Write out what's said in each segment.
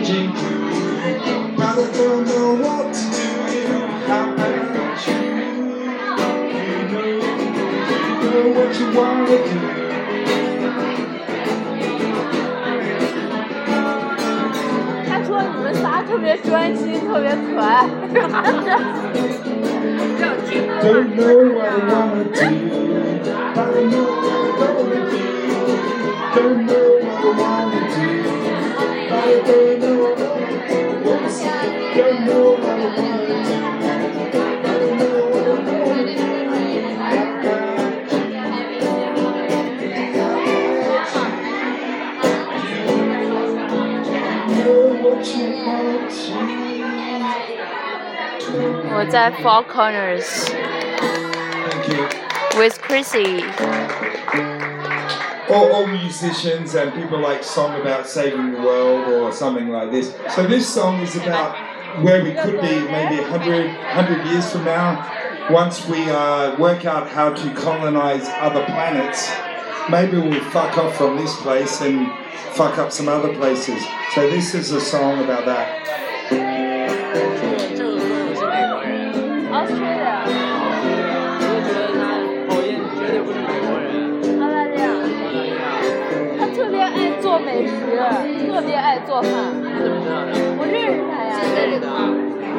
baby, got my Beijing crew. But I don't know what to do. How about you? You know, you know what you wanna do. 他说你们仨特别专心，特别可爱。Don't know what I wanna do, but I know what I'm gonna do. Don't know what I wanna do, but I don't know what I wanna do. Don't know what I wanna do, 我在 Four Corners. With Chrissy。All, all musicians and people like song about saving the world or something like this. So this song is about where we could be maybe 100, 100 years from now. Once we uh, work out how to colonize other planets, maybe we'll fuck off from this place and fuck up some other places. So this is a song about that. 美食，特别爱做饭。我认识他呀。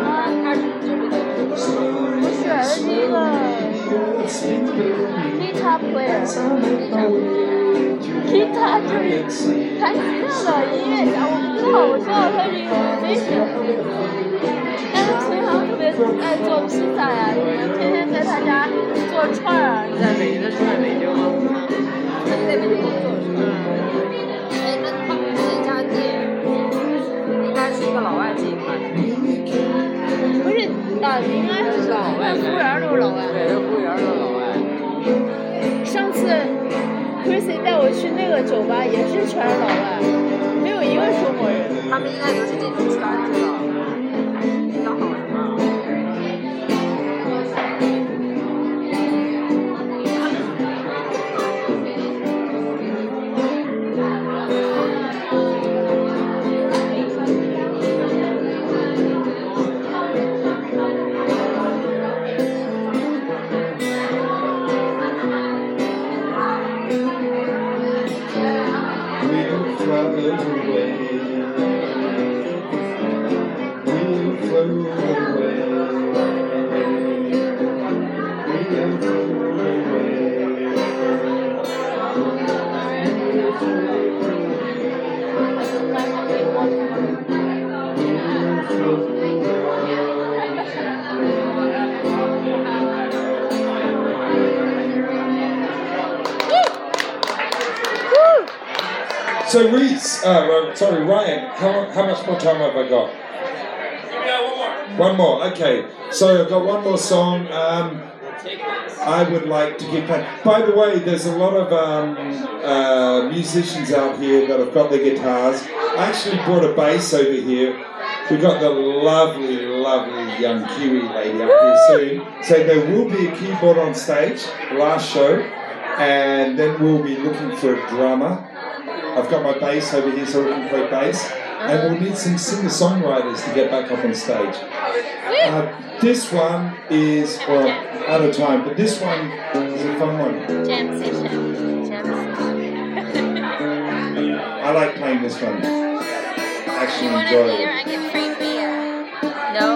啊，他是就是的。不是，他是一个 guitar player。guitar 就是弹吉他的音乐家，我不知道，我知道他是一个 musician。但是平常特别爱做披萨呀，什么天天在他家做串儿啊。在北京，他是在北京吗？在北京工作是是啊，应该是老外，服务员都是老外。对，他服务员都是老外。上次 Chrissy 带我去那个酒吧，也是全是老外，没有一个中国人。他们应该都是这种圈子的，sorry, Ryan, how, how much more time have I got? One more. One more, okay. So I've got one more song. Um, I would like to keep playing. By the way, there's a lot of um, uh, musicians out here that have got their guitars. I actually brought a bass over here. We've got the lovely, lovely young Kiwi lady up here soon. So there will be a keyboard on stage, last show, and then we'll be looking for a drummer. I've got my bass over here so we can play bass. And we'll need some singer songwriters to get back up on stage. Uh, this one is, well, out of time, but this one is a fun one. Jam session. Jam session. I like playing this one. Actually enjoy it. I get free beer. No?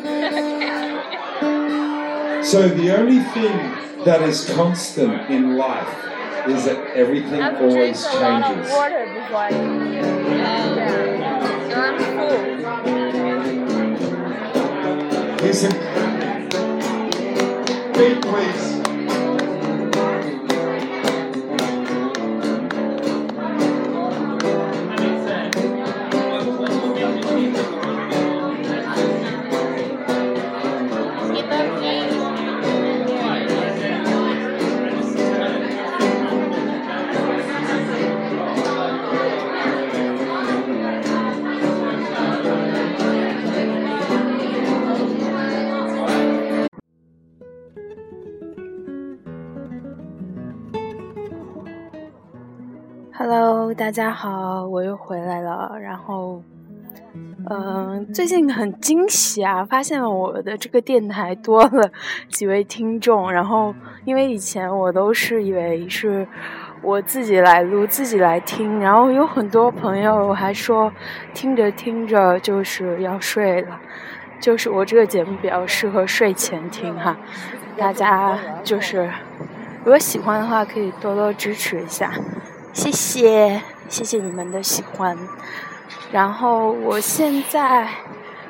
okay. So the only thing that is constant in life is that everything I've always drank a lot of changes. water before I. Yeah. So I'm full. Listen. Beat, please. 大家好，我又回来了。然后，嗯、最近很惊喜啊，发现我的这个电台多了几位听众。然后，因为以前我都是以为是我自己来录、自己来听，然后有很多朋友还说听着听着就是要睡了，就是我这个节目比较适合睡前听哈。大家就是如果喜欢的话，可以多多支持一下。谢谢，谢谢你们的喜欢。然后我现在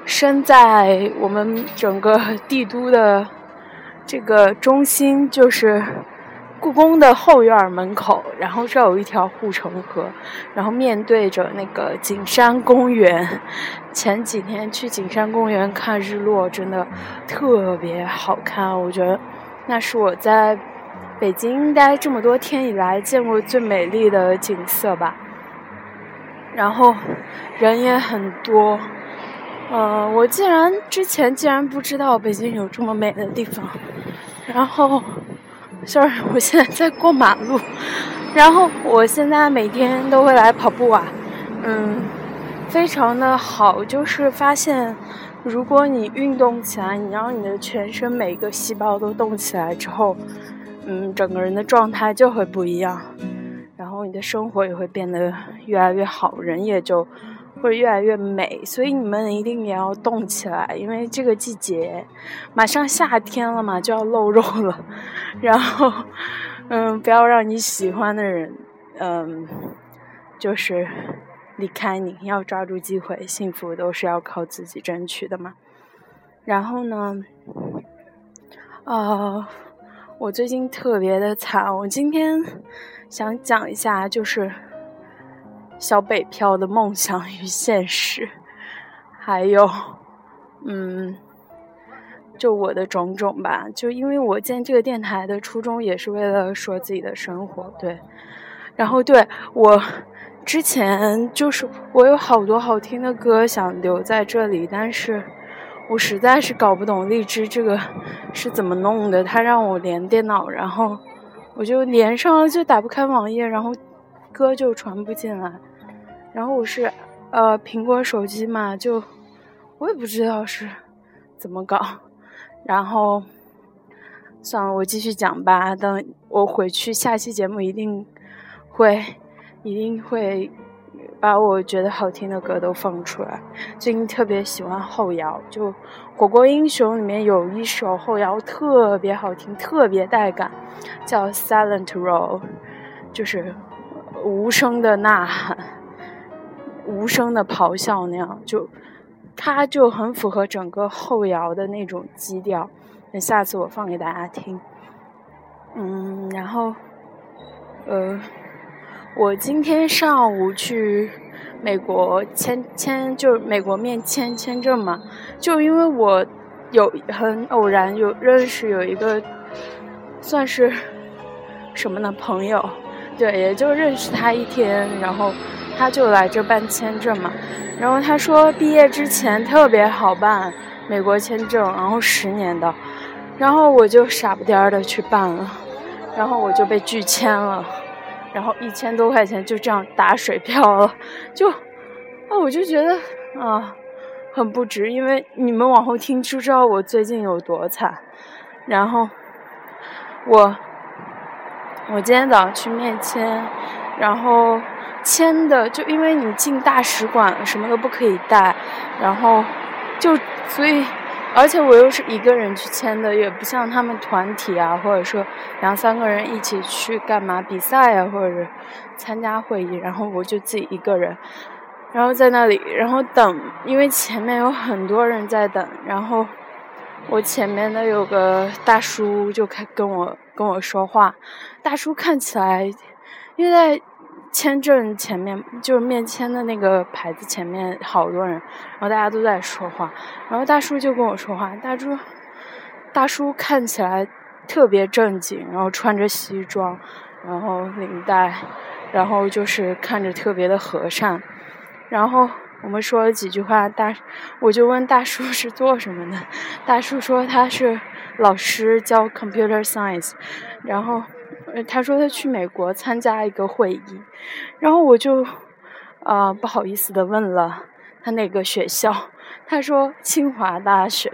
身在我们整个帝都的这个中心，就是故宫的后院门口，然后这有一条护城河，然后面对着那个景山公园。前几天去景山公园看日落，真的特别好看，我觉得那是我在。北京待这么多天以来见过最美丽的景色吧，然后人也很多，嗯、我竟然之前竟然不知道北京有这么美的地方，然后，sorry，我现在在过马路，然后我现在每天都会来跑步啊，嗯，非常的好，就是发现如果你运动起来，你让你的全身每个细胞都动起来之后。嗯，整个人的状态就会不一样，然后你的生活也会变得越来越好，人也就会越来越美。所以你们一定也要动起来，因为这个季节马上夏天了嘛，就要露肉了。然后，嗯，不要让你喜欢的人，嗯，就是离开你，要抓住机会，幸福都是要靠自己争取的嘛。然后呢，呃。我最近特别的惨，我今天想讲一下，就是小北漂的梦想与现实，还有，嗯，就我的种种吧。就因为我建这个电台的初衷也是为了说自己的生活，对。然后对我之前就是我有好多好听的歌想留在这里，但是。我实在是搞不懂荔枝这个是怎么弄的，他让我连电脑，然后我就连上了，就打不开网页，然后歌就传不进来。然后我是呃苹果手机嘛，就我也不知道是怎么搞。然后算了，我继续讲吧。等我回去，下期节目一定会一定会。把我觉得好听的歌都放出来。最近特别喜欢后摇，就《火锅英雄》里面有一首后摇特别好听，特别带感，叫《Silent Roll》，就是无声的呐喊、无声的咆哮那样，就它就很符合整个后摇的那种基调。那下次我放给大家听。嗯，然后，呃。我今天上午去美国签签，就是美国面签签证嘛，就因为我有很偶然有认识有一个算是什么呢？朋友，对，也就认识他一天，然后他就来这办签证嘛，然后他说毕业之前特别好办美国签证，然后十年的，然后我就傻不颠儿的去办了，然后我就被拒签了。然后一千多块钱就这样打水漂了，就，啊，我就觉得啊，很不值。因为你们往后听就知道我最近有多惨。然后我，我今天早上去面签，然后签的就因为你进大使馆什么都不可以带，然后就所以。而且我又是一个人去签的，也不像他们团体啊，或者说两三个人一起去干嘛比赛啊，或者是参加会议，然后我就自己一个人，然后在那里，然后等，因为前面有很多人在等，然后我前面的有个大叔就开跟我跟我说话，大叔看起来，因为在。签证前面就是面签的那个牌子前面好多人，然后大家都在说话，然后大叔就跟我说话，大叔，大叔看起来特别正经，然后穿着西装，然后领带，然后就是看着特别的和善，然后我们说了几句话，大我就问大叔是做什么的，大叔说他是老师教 computer science，然后他说他去美国参加一个会议，然后我就啊、不好意思的问了他哪个学校，他说清华大学，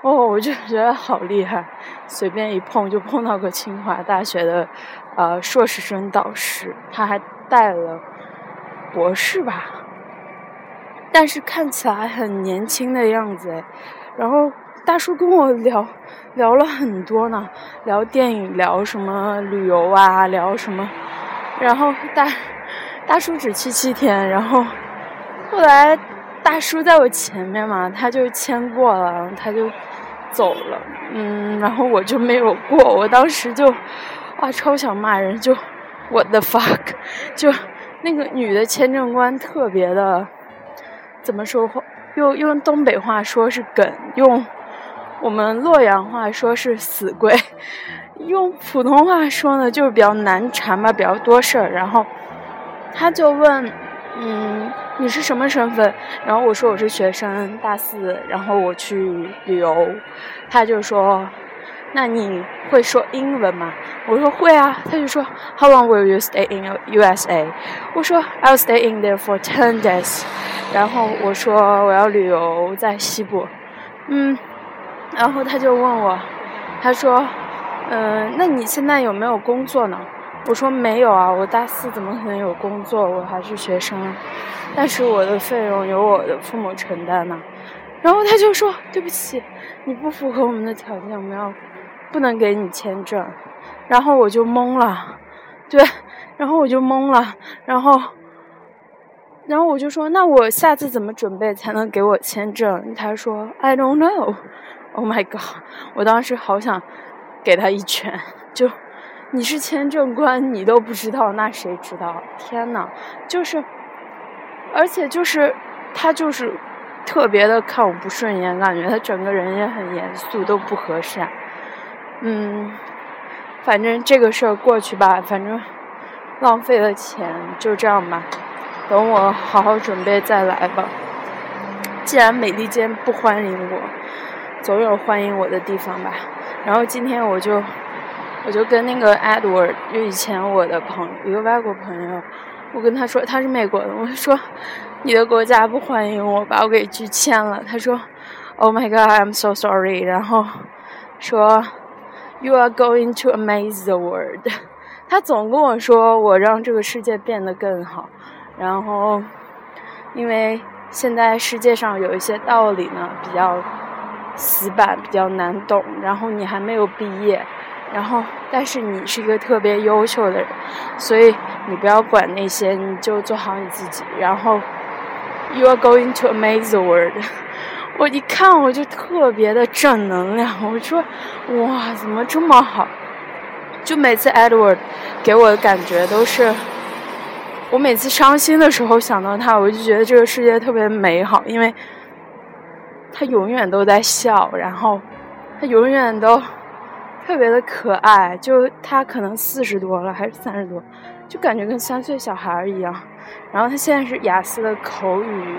哦，我就觉得好厉害，随便一碰就碰到个清华大学的呃硕士生导师，他还带了博士吧，但是看起来很年轻的样子哎，然后大叔跟我聊聊了很多呢，聊电影，聊什么旅游啊，聊什么，然后大大叔只去七天，然后后来大叔在我前面嘛，他就签过了，他就走了，嗯，然后我就没有过，我当时就哇超想骂人，就 what the fuck，就那个女的签证官特别的怎么说话，用用东北话说是梗，用我们洛阳话说是死鬼，用普通话说呢就是比较难缠吧，比较多事儿。然后他就问，嗯，你是什么身份？然后我说我是学生，大四，然后我去旅游。他就说，那你会说英文吗？我说会啊。他就说，How long will you stay in USA？我说 I'll stay in there for ten days。然后我说我要旅游在西部，嗯，然后他就问我，他说，嗯、那你现在有没有工作呢？我说没有啊，我大四怎么可能有工作？我还是学生，但是我的费用由我的父母承担呢。然后他就说对不起，你不符合我们的条件，我们要不能给你签证。然后我就懵了，对，然后我就懵了，然后。然后我就说，那我下次怎么准备才能给我签证？他说，I don't know。Oh my god！我当时好想给他一拳，就你是签证官，你都不知道，那谁知道？天呐，就是，而且就是他就是特别的看我不顺眼，感觉他整个人也很严肃，都不和善。嗯，反正这个事儿过去吧，反正浪费了钱，就这样吧。等我好好准备再来吧。既然美利坚不欢迎我，总有欢迎我的地方吧。然后今天我就我就跟那个 Edward，就以前我的朋友，一个外国朋友，我跟他说他是美国的，我说你的国家不欢迎我，把我给拒签了。他说 Oh my God, I'm so sorry。然后说 You are going to amaze the world。他总跟我说我让这个世界变得更好。然后，因为现在世界上有一些道理呢比较死板，比较难懂。然后你还没有毕业，然后但是你是一个特别优秀的人，所以你不要管那些，你就做好你自己。然后，You are going to amaze the world。我一看我就特别的正能量，我说哇，怎么这么好？就每次 Edward 给我的感觉都是。我每次伤心的时候想到他，我就觉得这个世界特别美好，因为他永远都在笑，然后他永远都特别的可爱。就他可能四十多了，还是三十多，就感觉跟三岁小孩一样。然后他现在是雅思的口语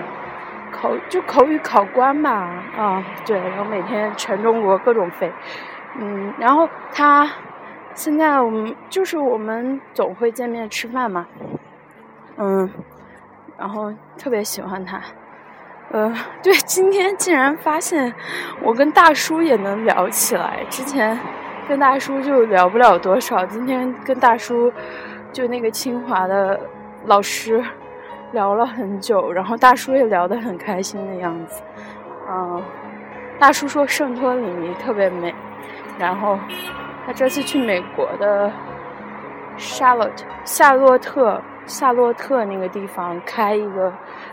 口就口语考官吧，啊，对，然后每天全中国各种飞，嗯，然后他现在我们就是我们总会见面吃饭嘛。嗯，然后特别喜欢他，呃，对，今天竟然发现我跟大叔也能聊起来，之前跟大叔就聊不了多少，今天跟大叔就那个清华的老师聊了很久，然后大叔也聊得很开心的样子，嗯，大叔说圣托里尼特别美，然后他这次去美国的夏洛特夏洛特。夏洛特那个地方开一个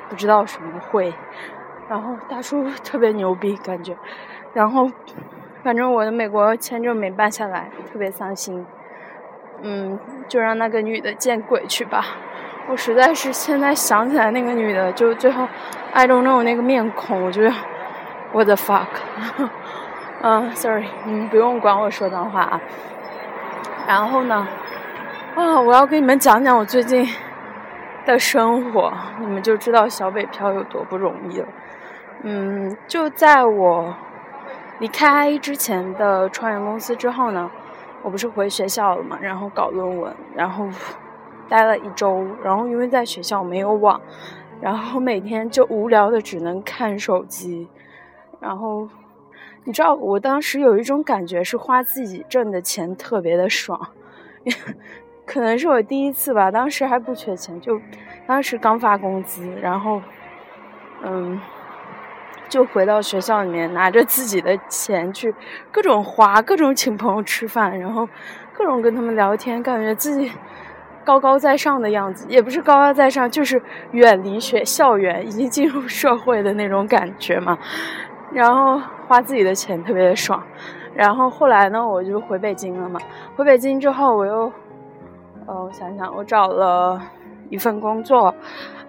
不知道什么会，然后大叔 特别牛逼感觉，然后反正我的美国签证没办下来，特别伤心。嗯，就让那个女的见鬼去吧！我实在是现在想起来那个女的，就最后 I don't know 那个面孔，我觉得 What the fuck？嗯，sorry，你们不用管我说脏话啊。然后呢？啊，我要跟你们讲讲我最近的生活，你们就知道小北漂有多不容易了。嗯，就在我离开之前的创业公司之后呢，我不是回学校了嘛，然后搞论文，然后待了一周，然后因为在学校没有网，然后每天就无聊的只能看手机，然后你知道我当时有一种感觉是花自己挣的钱特别的爽，可能是我第一次吧，当时还不缺钱，就当时刚发工资，然后嗯。就回到学校里面，拿着自己的钱去各种花，各种请朋友吃饭，然后各种跟他们聊天，感觉自己高高在上的样子，也不是高高在上，就是远离学校园，已经进入社会的那种感觉嘛。然后花自己的钱特别爽。然后后来呢，我就回北京了嘛。回北京之后，我又，呃，我想想，我找了一份工作，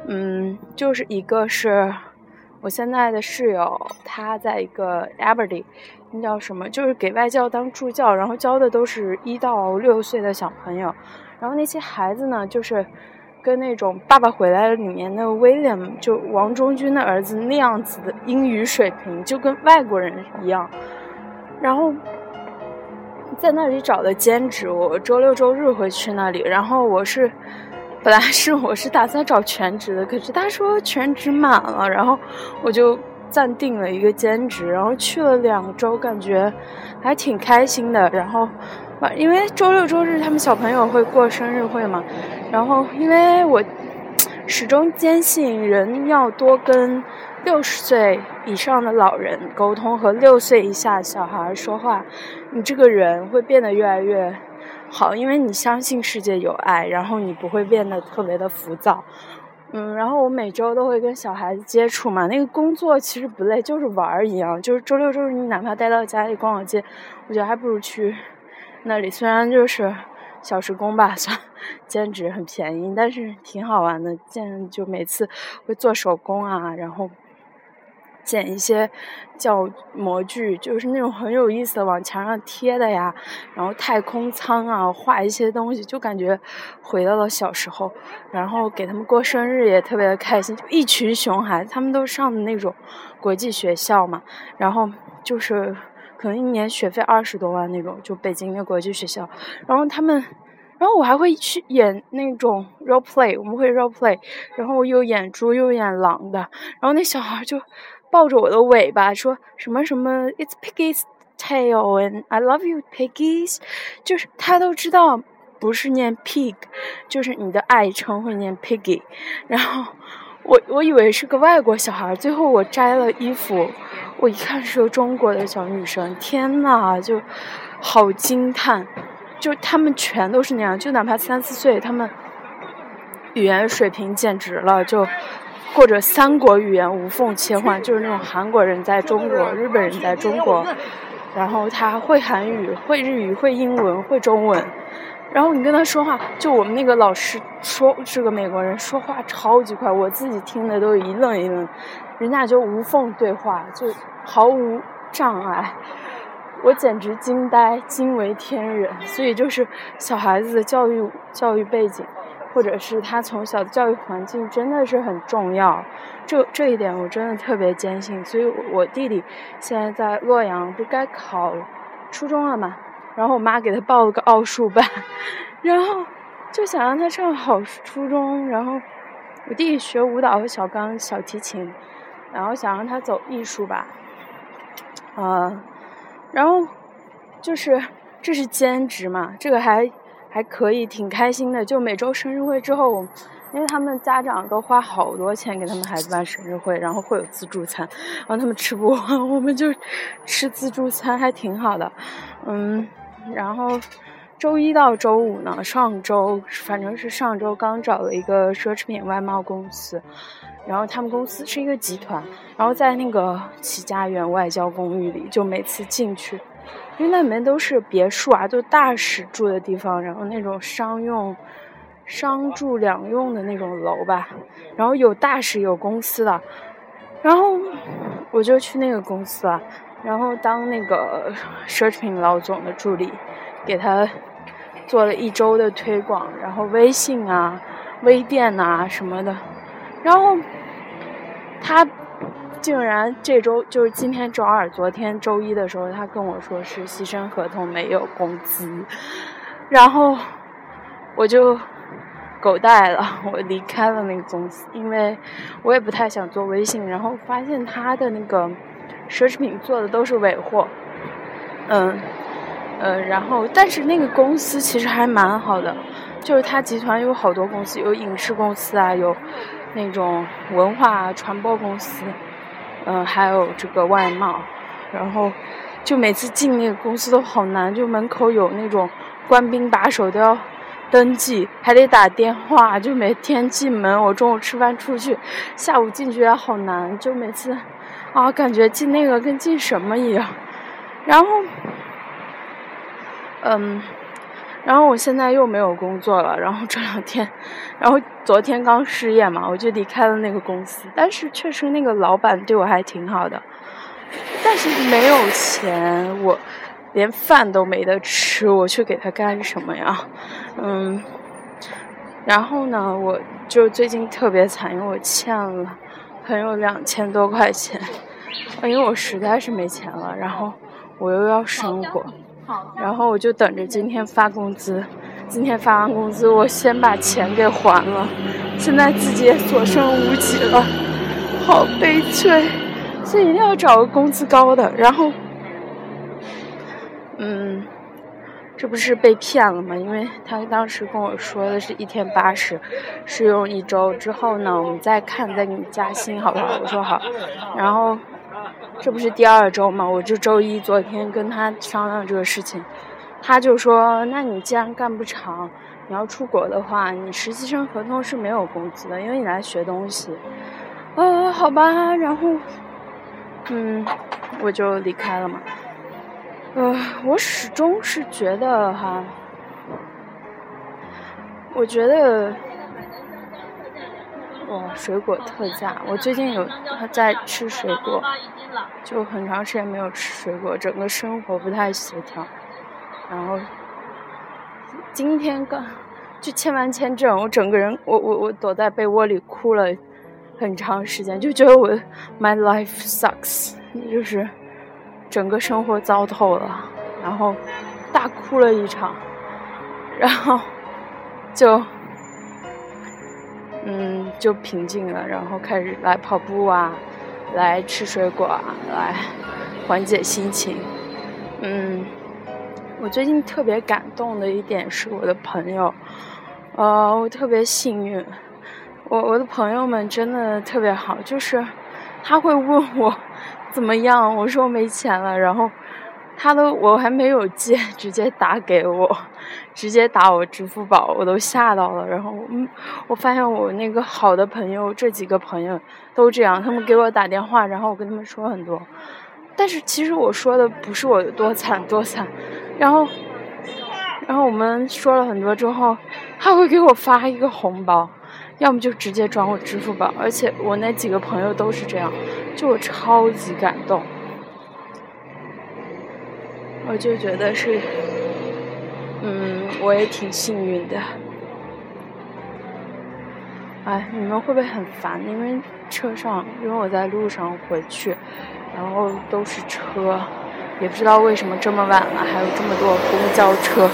嗯，就是一个是。我现在的室友，他在一个 Aberdeen，那叫什么？就是给外教当助教，然后教的都是一到六岁的小朋友。然后那些孩子呢，就是跟那种《爸爸回来了》里面那个 William，就王中军的儿子那样子的英语水平，就跟外国人一样。然后在那里找的兼职，我周六周日会去那里。然后我是。本来是我是打算找全职的，可是他说全职满了，然后我就暂定了一个兼职，然后去了两周，感觉还挺开心的。然后，因为周六周日他们小朋友会过生日会嘛，然后因为我 始终坚信人要多跟六十岁以上的老人沟通和六岁以下小孩说话，你这个人会变得越来越。好，因为你相信世界有爱，然后你不会变得特别的浮躁，嗯，然后我每周都会跟小孩子接触嘛，那个工作其实不累，就是玩儿一样，就是周六周日你哪怕待到家里逛逛街，我觉得还不如去那里，虽然就是小时工吧，算兼职很便宜，但是挺好玩的，见就每次会做手工啊，然后。剪一些叫模具，就是那种很有意思的往墙上贴的呀，然后太空舱啊，画一些东西，就感觉回到了小时候。然后给他们过生日也特别的开心，就一群熊孩子，他们都上的那种国际学校嘛，然后就是可能一年学费二十多万那种，就北京的国际学校。然后他们，然后我还会去演那种 role play，我们会 role play，然后又演猪又演狼的，然后那小孩就。抱着我的尾巴说什么什么，It's Piggy's tail and I love you, Piggy's，就是他都知道不是念 pig，就是你的爱称会念 Piggy。然后我我以为是个外国小孩，最后我摘了衣服，我一看是个中国的小女生，天呐，就好惊叹，就他们全都是那样，就哪怕三四岁，他们语言水平简直了，就。或者三国语言无缝切换，就是那种韩国人在中国，日本人在中国，然后他会韩语、会日语、会英文、会中文，然后你跟他说话，就我们那个老师说是个美国人，说话超级快，我自己听的都一愣一愣，人家就无缝对话，就毫无障碍，我简直惊呆，惊为天人。所以就是小孩子的教育教育背景。或者是他从小的教育环境真的是很重要，这这一点我真的特别坚信。所以我弟弟现在在洛阳，不该考初中了嘛？然后我妈给他报了个奥数班，然后就想让他上好初中。然后我弟弟学舞蹈和小钢、小提琴，然后想让他走艺术吧，啊，然后就是这是兼职嘛，这个还。还可以，挺开心的。就每周生日会之后，因为他们家长都花好多钱给他们孩子办生日会，然后会有自助餐，然后他们吃不完，我们就吃自助餐，还挺好的。嗯，然后周一到周五呢，上周反正是上周刚找了一个奢侈品外贸公司，然后他们公司是一个集团，然后在那个齐家园外交公寓里，就每次进去。因为那里面都是别墅啊，就大使住的地方，然后那种商用、商住两用的那种楼吧，然后有大使有公司的，然后我就去那个公司啊，然后当那个奢侈品老总的助理，给他做了一周的推广，然后微信啊、微店啊什么的，然后他。竟然这周就是今天周二，昨天周一的时候，他跟我说实习生合同没有工资，然后我就狗带了，我离开了那个公司，因为我也不太想做微信，然后发现他的那个奢侈品做的都是尾货，嗯。嗯，然后，但是那个公司其实还蛮好的，就是他集团有好多公司，有影视公司啊，有那种文化传播公司，嗯，还有这个外贸，然后就每次进那个公司都好难，就门口有那种官兵把守都要登记，还得打电话，就每天进门，我中午吃饭出去，下午进去也好难，就每次啊，感觉进那个跟进什么一样，然后。嗯，然后我现在又没有工作了，然后这两天，然后昨天刚失业嘛，我就离开了那个公司。但是确实那个老板对我还挺好的，但是没有钱，我连饭都没得吃，我去给他干什么呀？嗯，然后呢，我就最近特别惨，因为我欠了朋友两千多块钱，因为我实在是没钱了，然后我又要生活。然后我就等着今天发工资，今天发完工资，我先把钱给还了。现在自己也所剩无几了，好悲催，所以一定要找个工资高的。然后，嗯，这不是被骗了吗？因为他当时跟我说的是一天八十，试用一周之后呢，我们再看，再给你加薪，好不好？我说好。然后。这不是第二周嘛？我就周一昨天跟他商量这个事情，他就说：“那你既然干不长，你要出国的话，你实习生合同是没有工资的，因为你来学东西。”呃，好吧，然后，嗯，我就离开了嘛。呃，我始终是觉得哈，我觉得。哇，水果特价！我最近有在吃水果，就很长时间没有吃水果，整个生活不太协调。然后今天刚就签完签证，我整个人我我我躲在被窝里哭了很长时间，就觉得我 my life sucks，就是整个生活糟透了，然后大哭了一场，然后就。嗯，就平静了，然后开始来跑步啊，来吃水果啊，来缓解心情。嗯，我最近特别感动的一点是我的朋友，呃，我特别幸运，我我的朋友们真的特别好，就是他会问我怎么样，我说没钱了，然后。他都我还没有借，直接打给我，直接打我支付宝，我都吓到了。然后，嗯，我发现我那个好的朋友，这几个朋友都这样，他们给我打电话，然后我跟他们说很多。但是其实我说的不是我多惨多惨，然后，然后我们说了很多之后，他会给我发一个红包，要么就直接转我支付宝，而且我那几个朋友都是这样，就我超级感动。我就觉得是，嗯，我也挺幸运的。哎，你们会不会很烦？因为车上，因为我在路上回去，然后都是车，也不知道为什么这么晚了还有这么多公交车。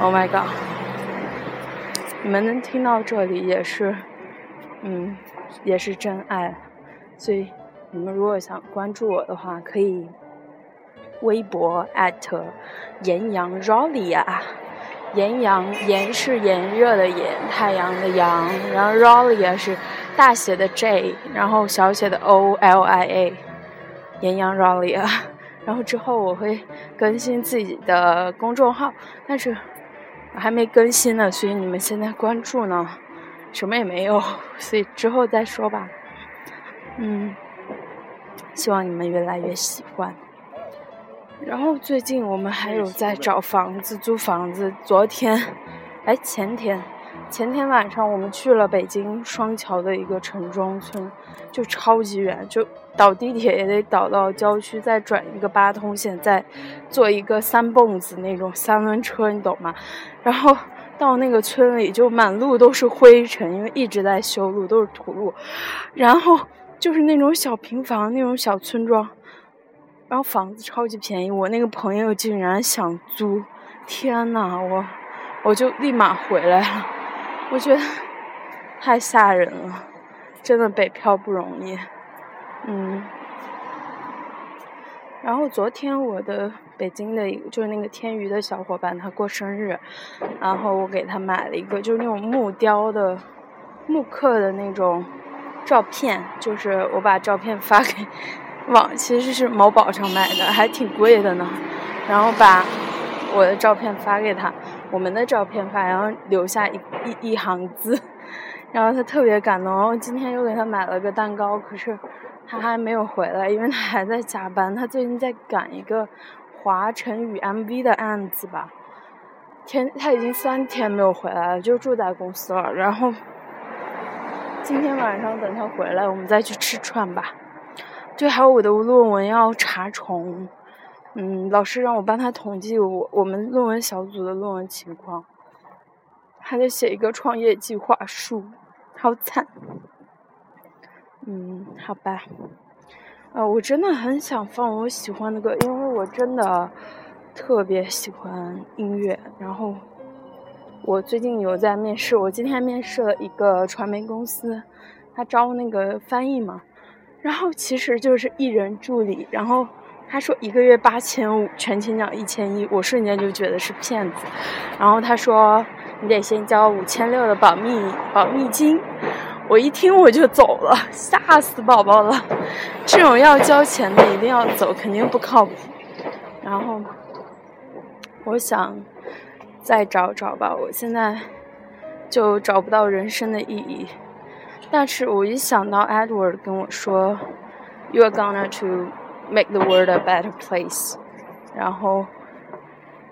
Oh my god！你们能听到这里也是，嗯，也是真爱。所以你们如果想关注我的话，可以。微博炎阳 Rolia，炎阳炎是炎热的炎，太阳的阳，然后 Rolia 是大写的 J，然后小写的 O L I A，炎阳 Rolia，然后之后我会更新自己的公众号，但是我还没更新呢，所以你们现在关注呢，什么也没有，所以之后再说吧。嗯，希望你们越来越喜欢。然后最近我们还有在找房子租房子。昨天，哎，前天，前天晚上我们去了北京双桥的一个城中村，就超级远，就倒地铁也得倒到郊区，再转一个八通线，再坐一个三蹦子那种三轮车，你懂吗？然后到那个村里就满路都是灰尘，因为一直在修路，都是土路。然后就是那种小平房，那种小村庄，然后房子超级便宜。我那个朋友竟然想租，天呐，我我就立马回来了。我觉得太吓人了，真的北漂不容易。嗯。然后昨天我的北京的就是那个天娱的小伙伴他过生日，然后我给他买了一个就是那种木雕的木刻的那种照片，就是我把照片发给网，其实是某宝上买的，还挺贵的呢。然后把我的照片发给他，我们的照片发，然后留下一一一行字，然后他特别感动。然后今天又给他买了个蛋糕，可是。他还没有回来，因为他还在加班。他最近在赶一个华晨宇 MV 的案子吧。天，他已经三天没有回来了，就住在公司了。然后今天晚上等他回来，我们再去吃串吧。就还有我的论文要查重，嗯，老师让我帮他统计我我们论文小组的论文情况，还得写一个创业计划书，好惨。嗯，好吧，呃，我真的很想放我喜欢的歌，因为我真的特别喜欢音乐。然后我最近有在面试，我今天面试了一个传媒公司，他招那个翻译嘛，然后其实就是艺人助理，然后他说一个月八千五，全勤奖一千一，我瞬间就觉得是骗子。然后他说你得先交五千六的保密保密金。我一听我就走了，吓死宝宝了！这种要交钱的一定要走，肯定不靠谱。然后我想再找找吧，我现在就找不到人生的意义。但是我一想到 Edward 跟我说 “You are gonna to make the world a better place”，然后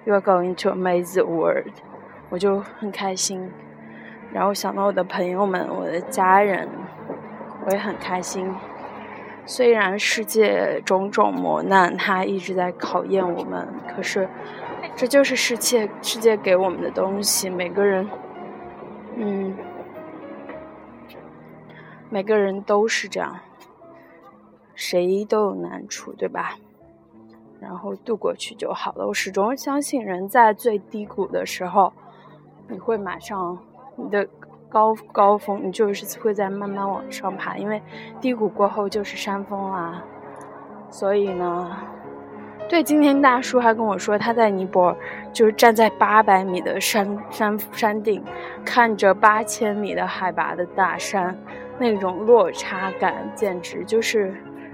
“You are going to amaze the world”，我就很开心。然后想到我的朋友们，我的家人，我也很开心。虽然世界种种磨难，它一直在考验我们，可是这就是世界世界给我们的东西。每个人，嗯，每个人都是这样，谁都有难处，对吧？然后度过去就好了。我始终相信，人在最低谷的时候，你会马上。你的高高峰，你就是会在慢慢往上爬，因为低谷过后就是山峰啦。所以呢，对，今天大叔还跟我说，他在尼泊尔就是站在八百米的山山山顶，看着八千米的海拔的大山，那种落差感简直就是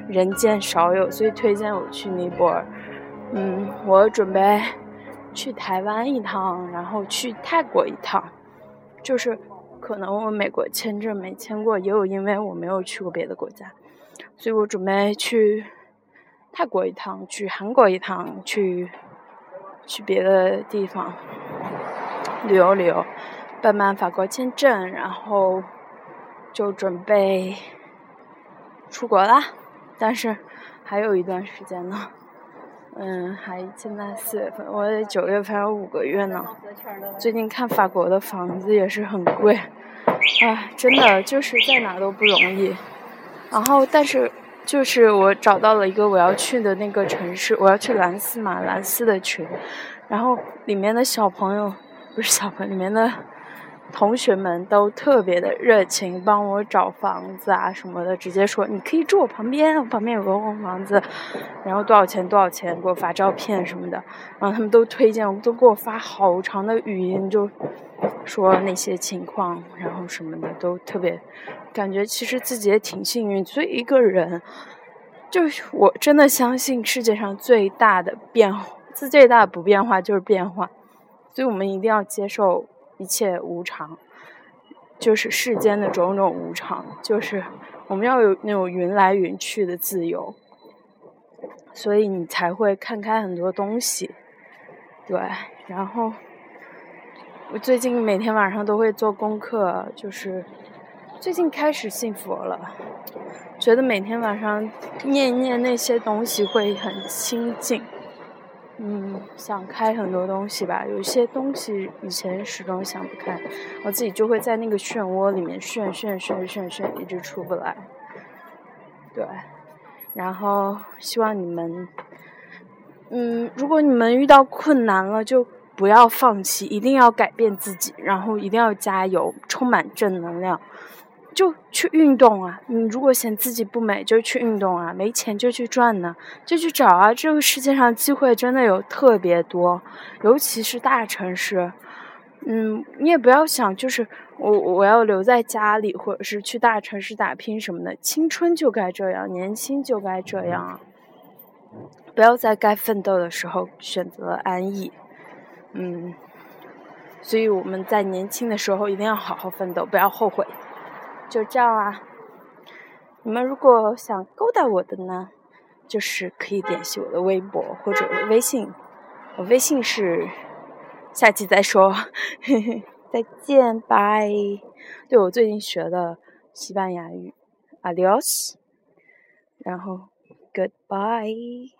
人间少有，所以推荐我去尼泊尔。嗯，我准备去台湾一趟，然后去泰国一趟。就是可能我美国签证没签过，也有因为我没有去过别的国家，所以我准备去泰国一趟，去韩国一趟，去去别的地方旅游旅游，办办法国签证，然后就准备出国啦。但是还有一段时间呢。嗯，还现在四月份，我九月份有五个月呢。最近看法国的房子也是很贵，唉，真的就是在哪都不容易。然后，但是就是我找到了一个我要去的那个城市，我要去兰斯嘛，兰斯的群，然后里面的小朋友不是小朋友，里面的。同学们都特别的热情，帮我找房子啊什么的，直接说你可以住我旁边，我旁边有个红房子，然后多少钱多少钱，给我发照片什么的，然后他们都推荐，都给我发好长的语音，就说那些情况，然后什么的都特别，感觉其实自己也挺幸运，所以一个人，就是我真的相信世界上最大的变化，最大的不变化就是变化，所以我们一定要接受。一切无常，就是世间的种种无常，就是我们要有那种云来云去的自由，所以你才会看开很多东西。对，然后我最近每天晚上都会做功课，就是最近开始信佛了，觉得每天晚上念一念那些东西会很清净。嗯，想开很多东西吧，有些东西以前始终想不开，我自己就会在那个漩涡里面旋旋旋旋旋，一直出不来。对，然后希望你们，嗯，如果你们遇到困难了，就不要放弃，一定要改变自己，然后一定要加油，充满正能量。就去运动啊！你如果嫌自己不美，就去运动啊！没钱就去赚呢，就去找啊！这个世界上机会真的有特别多，尤其是大城市。嗯，你也不要想，就是我我要留在家里，或者是去大城市打拼什么的。青春就该这样，年轻就该这样啊！不要在该奋斗的时候选择安逸。嗯，所以我们在年轻的时候一定要好好奋斗，不要后悔。就这样啊！你们如果想勾搭我的呢，就是可以联系我的微博或者微信，我微信是下期再说，嘿嘿，再见，拜。对我最近学的西班牙语，adios，然后 goodbye。